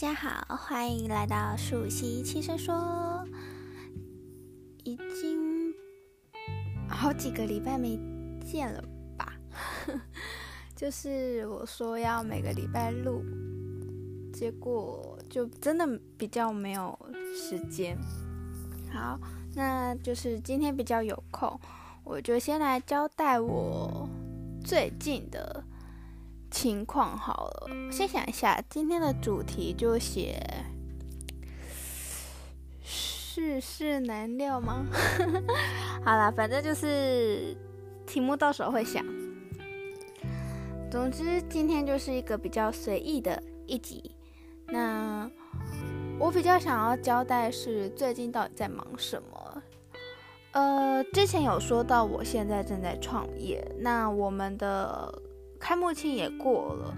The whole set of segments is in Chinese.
大家好，欢迎来到舒希轻声说。已经好几个礼拜没见了吧？就是我说要每个礼拜录，结果就真的比较没有时间。好，那就是今天比较有空，我就先来交代我最近的。情况好了，先想一下，今天的主题就写世事难料吗？好啦，反正就是题目到时候会想。总之，今天就是一个比较随意的一集。那我比较想要交代是最近到底在忙什么。呃，之前有说到我现在正在创业，那我们的。开幕庆也过了，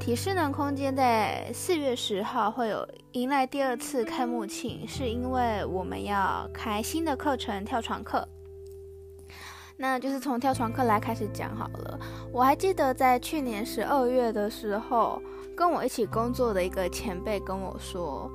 体适能空间在四月十号会有迎来第二次开幕庆，是因为我们要开新的课程跳床课。那就是从跳床课来开始讲好了。我还记得在去年十二月的时候，跟我一起工作的一个前辈跟我说：“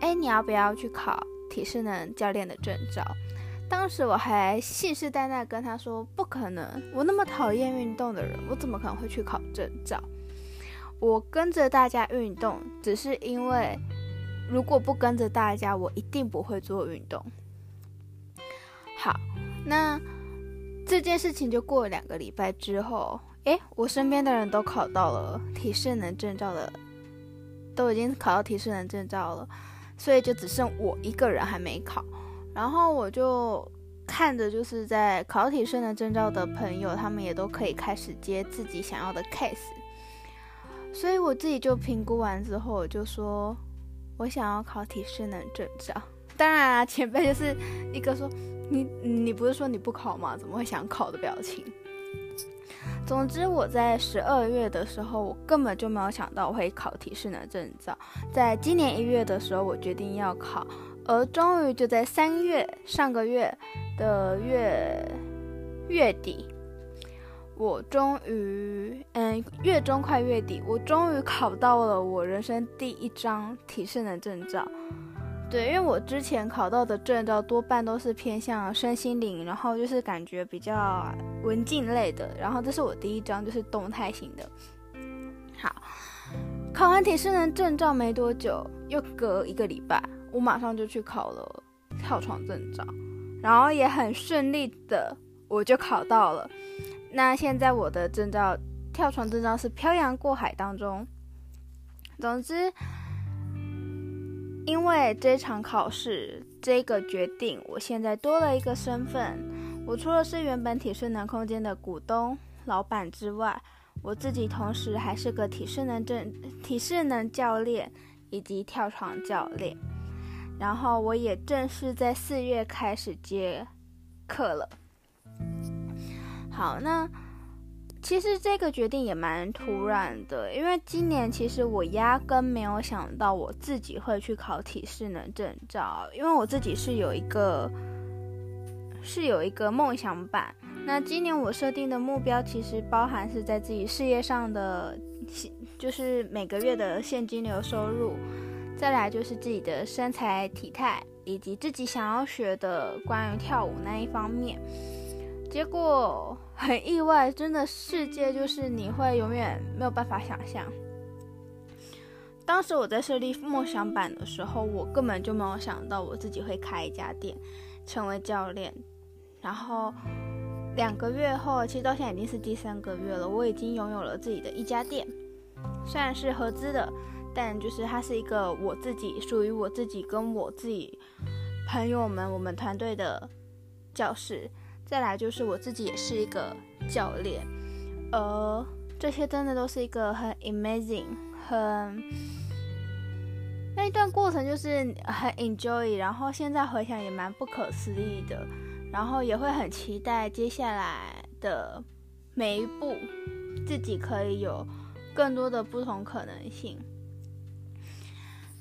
哎，你要不要去考体适能教练的证照？”当时我还信誓旦旦跟他说：“不可能，我那么讨厌运动的人，我怎么可能会去考证照？我跟着大家运动，只是因为如果不跟着大家，我一定不会做运动。”好，那这件事情就过了两个礼拜之后，诶，我身边的人都考到了体适能证照了，都已经考到体适能证照了，所以就只剩我一个人还没考。然后我就看着，就是在考体适能证照的朋友，他们也都可以开始接自己想要的 case，所以我自己就评估完之后，我就说，我想要考体适能证照。当然啊，前辈就是一个说，你你不是说你不考吗？怎么会想考的表情。总之，我在十二月的时候，我根本就没有想到我会考体适能证照。在今年一月的时候，我决定要考。而终于就在三月，上个月的月月底，我终于，嗯，月中快月底，我终于考到了我人生第一张体适能证照。对，因为我之前考到的证照多半都是偏向身心灵，然后就是感觉比较文静类的，然后这是我第一张，就是动态型的。好，考完体适能证照没多久，又隔一个礼拜。我马上就去考了跳床证照，然后也很顺利的我就考到了。那现在我的证照跳床证照是漂洋过海当中。总之，因为这场考试这个决定，我现在多了一个身份。我除了是原本体适能空间的股东老板之外，我自己同时还是个体适能证体适能教练以及跳床教练。然后我也正式在四月开始接课了。好，那其实这个决定也蛮突然的，因为今年其实我压根没有想到我自己会去考体适能证照，因为我自己是有一个是有一个梦想版。那今年我设定的目标其实包含是在自己事业上的，就是每个月的现金流收入。再来就是自己的身材体态，以及自己想要学的关于跳舞那一方面。结果很意外，真的世界就是你会永远没有办法想象。当时我在设立梦想版的时候，我根本就没有想到我自己会开一家店，成为教练。然后两个月后，其实到现在已经是第三个月了，我已经拥有了自己的一家店，虽然是合资的。但就是它是一个我自己属于我自己跟我自己朋友们我们团队的教室，再来就是我自己也是一个教练，而这些真的都是一个很 amazing 很那一段过程就是很 enjoy，然后现在回想也蛮不可思议的，然后也会很期待接下来的每一步，自己可以有更多的不同可能性。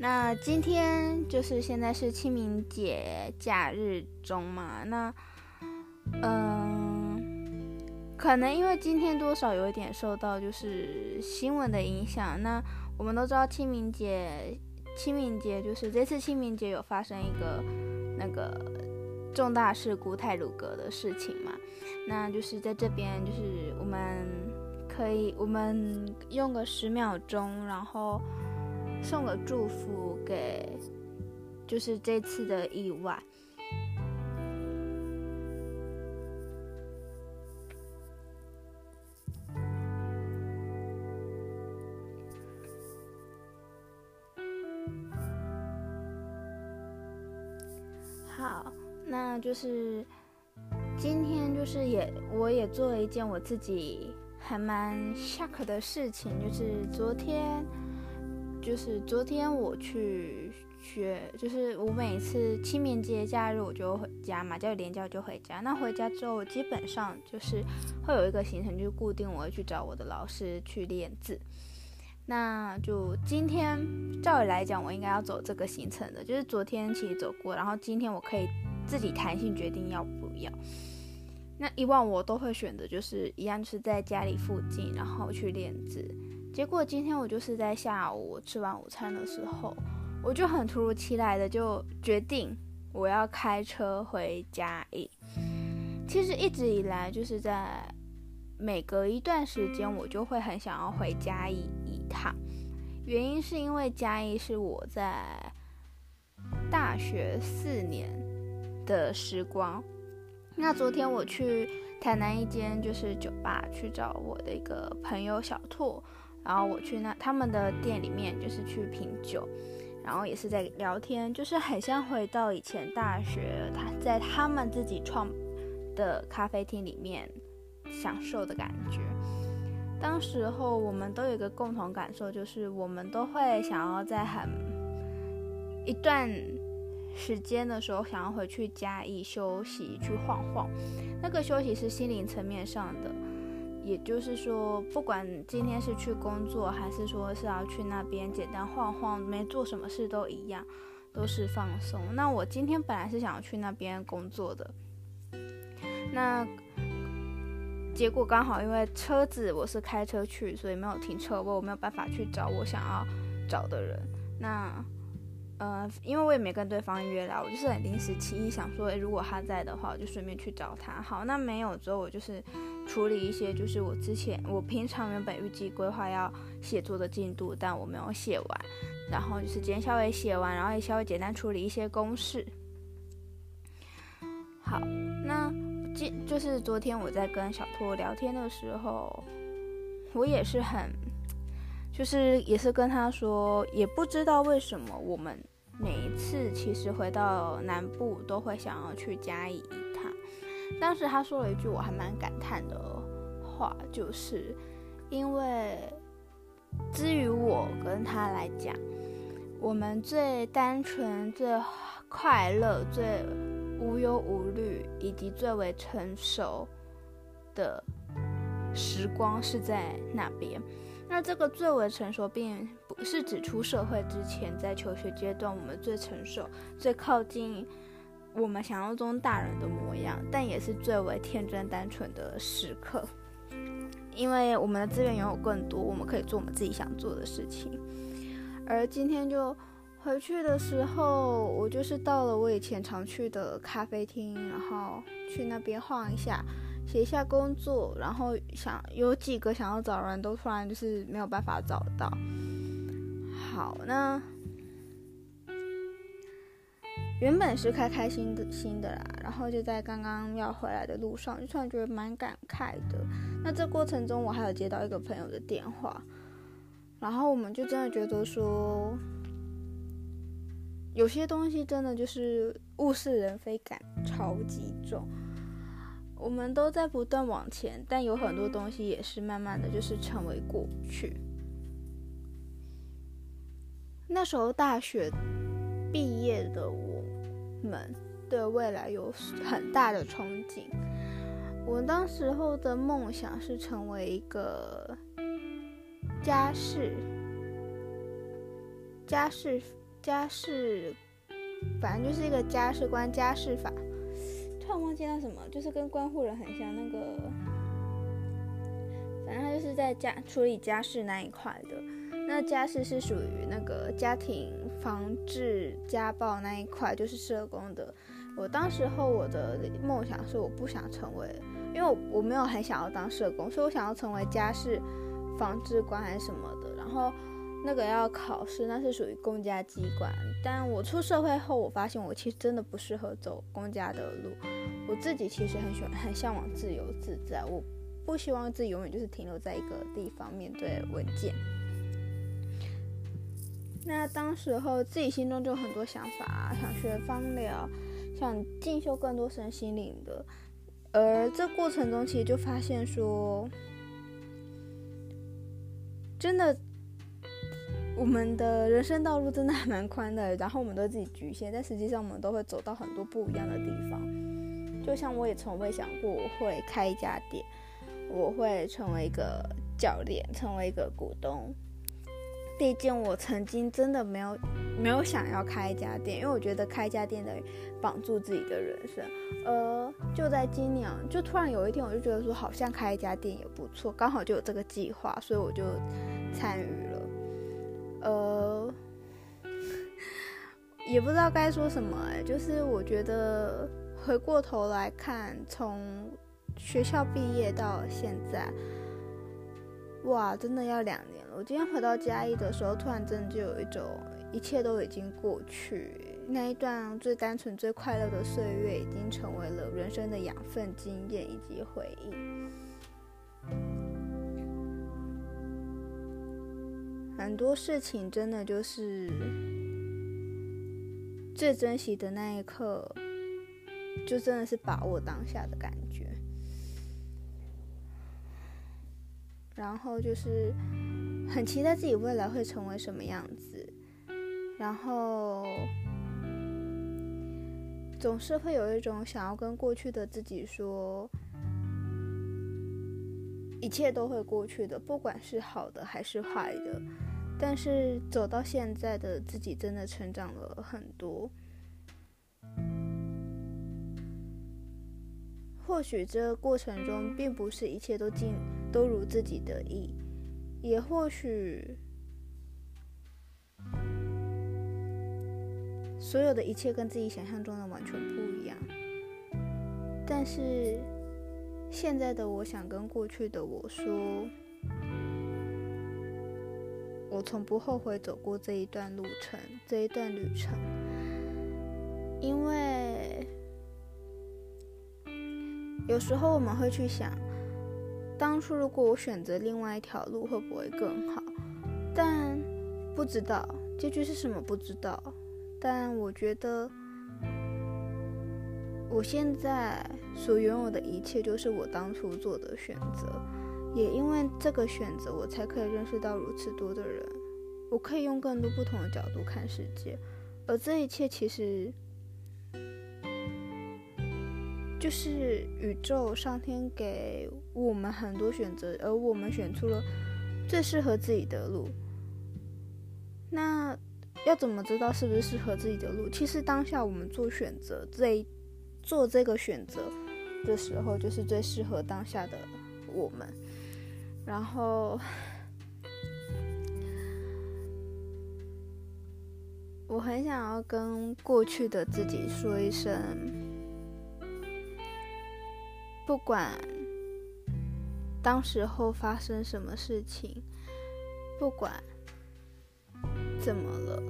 那今天就是现在是清明节假日中嘛，那嗯，可能因为今天多少有一点受到就是新闻的影响，那我们都知道清明节，清明节就是这次清明节有发生一个那个重大事故泰鲁阁的事情嘛，那就是在这边就是我们可以我们用个十秒钟，然后送个祝福给就是这次的意外。好，那就是今天就是也我也做了一件我自己还蛮 shock 的事情，就是昨天就是昨天我去学，就是我每次清明节假日我就回家嘛，假日连假就回家。那回家之后，基本上就是会有一个行程，就是固定我会去找我的老师去练字。那就今天，照理来讲，我应该要走这个行程的，就是昨天其实走过，然后今天我可以自己弹性决定要不要。那以往我都会选择就是一样，是在家里附近，然后去练字。结果今天我就是在下午吃完午餐的时候，我就很突如其来的就决定我要开车回嘉义。其实一直以来就是在。每隔一段时间，我就会很想要回嘉义一趟。原因是因为嘉义是我在大学四年的时光。那昨天我去台南一间就是酒吧去找我的一个朋友小拓，然后我去那他们的店里面就是去品酒，然后也是在聊天，就是很像回到以前大学，他在他们自己创的咖啡厅里面。享受的感觉。当时候我们都有一个共同感受，就是我们都会想要在很一段时间的时候，想要回去嘉义休息，去晃晃。那个休息是心灵层面上的，也就是说，不管今天是去工作，还是说是要去那边简单晃晃，没做什么事都一样，都是放松。那我今天本来是想要去那边工作的，那。结果刚好因为车子我是开车去，所以没有停车位，我没有办法去找我想要找的人。那，呃，因为我也没跟对方约啦，我就是很临时起意想说，如果他在的话，我就顺便去找他。好，那没有之后，我就是处理一些，就是我之前我平常原本预计规划要写作的进度，但我没有写完，然后就是今天稍微写完，然后也稍微简单处理一些公事。好，那今。就是昨天我在跟小托聊天的时候，我也是很，就是也是跟他说，也不知道为什么我们每一次其实回到南部都会想要去嘉义一趟。当时他说了一句我还蛮感叹的话，就是因为，至于我跟他来讲，我们最单纯、最快乐、最。无忧无虑，以及最为成熟的时光是在那边。那这个最为成熟，并不是指出社会之前，在求学阶段，我们最成熟、最靠近我们想象中大人的模样，但也是最为天真单纯的时刻。因为我们的资源拥有更多，我们可以做我们自己想做的事情。而今天就。回去的时候，我就是到了我以前常去的咖啡厅，然后去那边晃一下，写下工作，然后想有几个想要找人都突然就是没有办法找到。好，那原本是开开心心的啦，然后就在刚刚要回来的路上，就突然觉得蛮感慨的。那这过程中，我还有接到一个朋友的电话，然后我们就真的觉得说。有些东西真的就是物是人非感超级重，我们都在不断往前，但有很多东西也是慢慢的就是成为过去。那时候大学毕业的我们对未来有很大的憧憬，我当时候的梦想是成为一个家事家事。家事，反正就是一个家事官家事法，突然忘记那什么，就是跟关护人很像那个，反正他就是在家处理家事那一块的。那家事是属于那个家庭防治家暴那一块，就是社工的。我当时候我的梦想是，我不想成为，因为我我没有很想要当社工，所以我想要成为家事防治官还是什么的。然后那个要考试，那是属于公家机关。但我出社会后，我发现我其实真的不适合走公家的路。我自己其实很喜欢、很向往自由自在，我不希望自己永远就是停留在一个地方面对文件。那当时候自己心中就有很多想法，想学芳疗。想进修更多身心灵的，而这过程中其实就发现说，真的，我们的人生道路真的还蛮宽的，然后我们都自己局限，但实际上我们都会走到很多不一样的地方。就像我也从未想过我会开一家店，我会成为一个教练，成为一个股东。毕竟我曾经真的没有没有想要开一家店，因为我觉得开一家店等于绑住自己的人生。呃，就在今年，就突然有一天，我就觉得说好像开一家店也不错，刚好就有这个计划，所以我就参与了。呃，也不知道该说什么哎，就是我觉得回过头来看，从学校毕业到现在，哇，真的要两年了。我今天回到嘉义的时候，突然真的就有一种一切都已经过去，那一段最单纯、最快乐的岁月，已经成为了人生的养分、经验以及回忆。很多事情真的就是最珍惜的那一刻，就真的是把握当下的感觉。然后就是。很期待自己未来会成为什么样子，然后总是会有一种想要跟过去的自己说，一切都会过去的，不管是好的还是坏的。但是走到现在的自己真的成长了很多，或许这过程中并不是一切都尽都如自己的意。也或许，所有的一切跟自己想象中的完全不一样。但是，现在的我想跟过去的我说，我从不后悔走过这一段路程，这一段旅程，因为有时候我们会去想。当初如果我选择另外一条路，会不会更好？但不知道结局是什么，不知道。但我觉得，我现在所拥有的一切，就是我当初做的选择。也因为这个选择，我才可以认识到如此多的人。我可以用更多不同的角度看世界，而这一切其实。就是宇宙上天给我们很多选择，而我们选出了最适合自己的路。那要怎么知道是不是适合自己的路？其实当下我们做选择，这做这个选择的时候，就是最适合当下的我们。然后，我很想要跟过去的自己说一声。不管当时候发生什么事情，不管怎么了，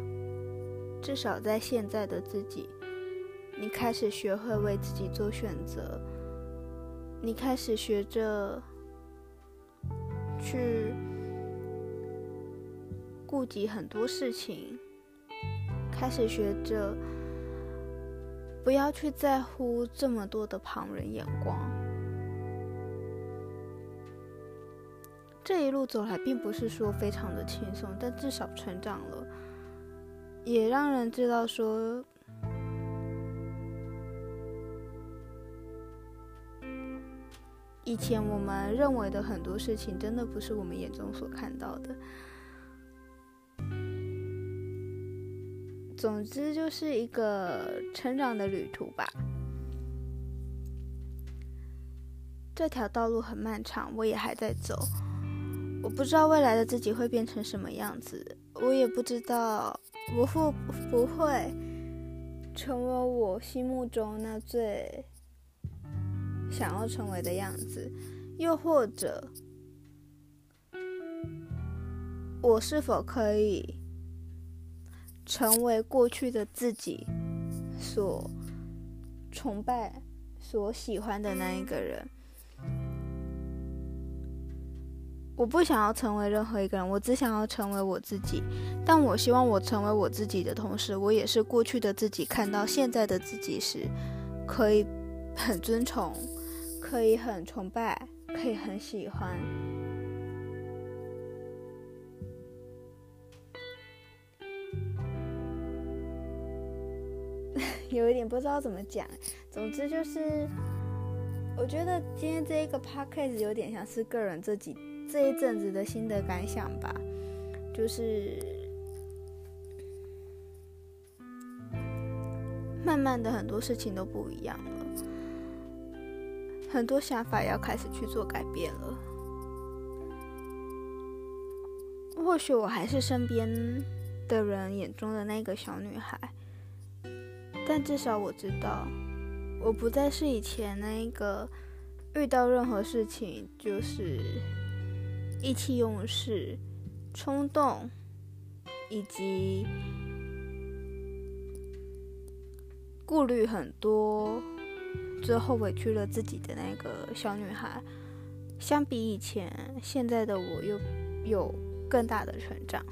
至少在现在的自己，你开始学会为自己做选择，你开始学着去顾及很多事情，开始学着不要去在乎这么多的旁人眼光。这一路走来，并不是说非常的轻松，但至少成长了，也让人知道说，以前我们认为的很多事情，真的不是我们眼中所看到的。总之，就是一个成长的旅途吧。这条道路很漫长，我也还在走。我不知道未来的自己会变成什么样子，我也不知道我会不会成为我心目中那最想要成为的样子，又或者我是否可以成为过去的自己所崇拜、所喜欢的那一个人？我不想要成为任何一个人，我只想要成为我自己。但我希望我成为我自己的同时，我也是过去的自己。看到现在的自己时，可以很尊崇，可以很崇拜，可以很喜欢。有一点不知道怎么讲。总之就是，我觉得今天这一个 podcast 有点像是个人自己。这一阵子的心得感想吧，就是慢慢的很多事情都不一样了，很多想法要开始去做改变了。或许我还是身边的人眼中的那个小女孩，但至少我知道，我不再是以前那个遇到任何事情就是。意气用事、冲动，以及顾虑很多，最后委屈了自己的那个小女孩，相比以前，现在的我又有更大的成长。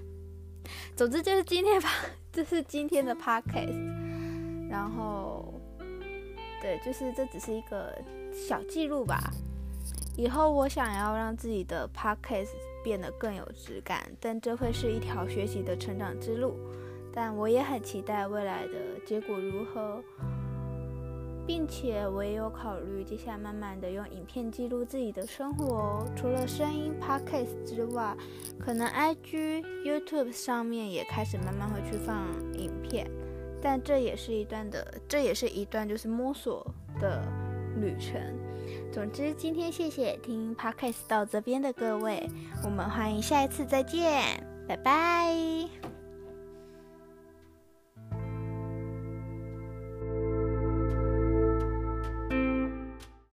总之就是今天吧，这是今天的 podcast，然后，对，就是这只是一个小记录吧。以后我想要让自己的 podcast 变得更有质感，但这会是一条学习的成长之路。但我也很期待未来的结果如何，并且我也有考虑接下来慢慢的用影片记录自己的生活。除了声音 podcast 之外，可能 IG、YouTube 上面也开始慢慢会去放影片，但这也是一段的，这也是一段就是摸索的旅程。总之，今天谢谢听 Podcast 到这边的各位，我们欢迎下一次再见，拜拜。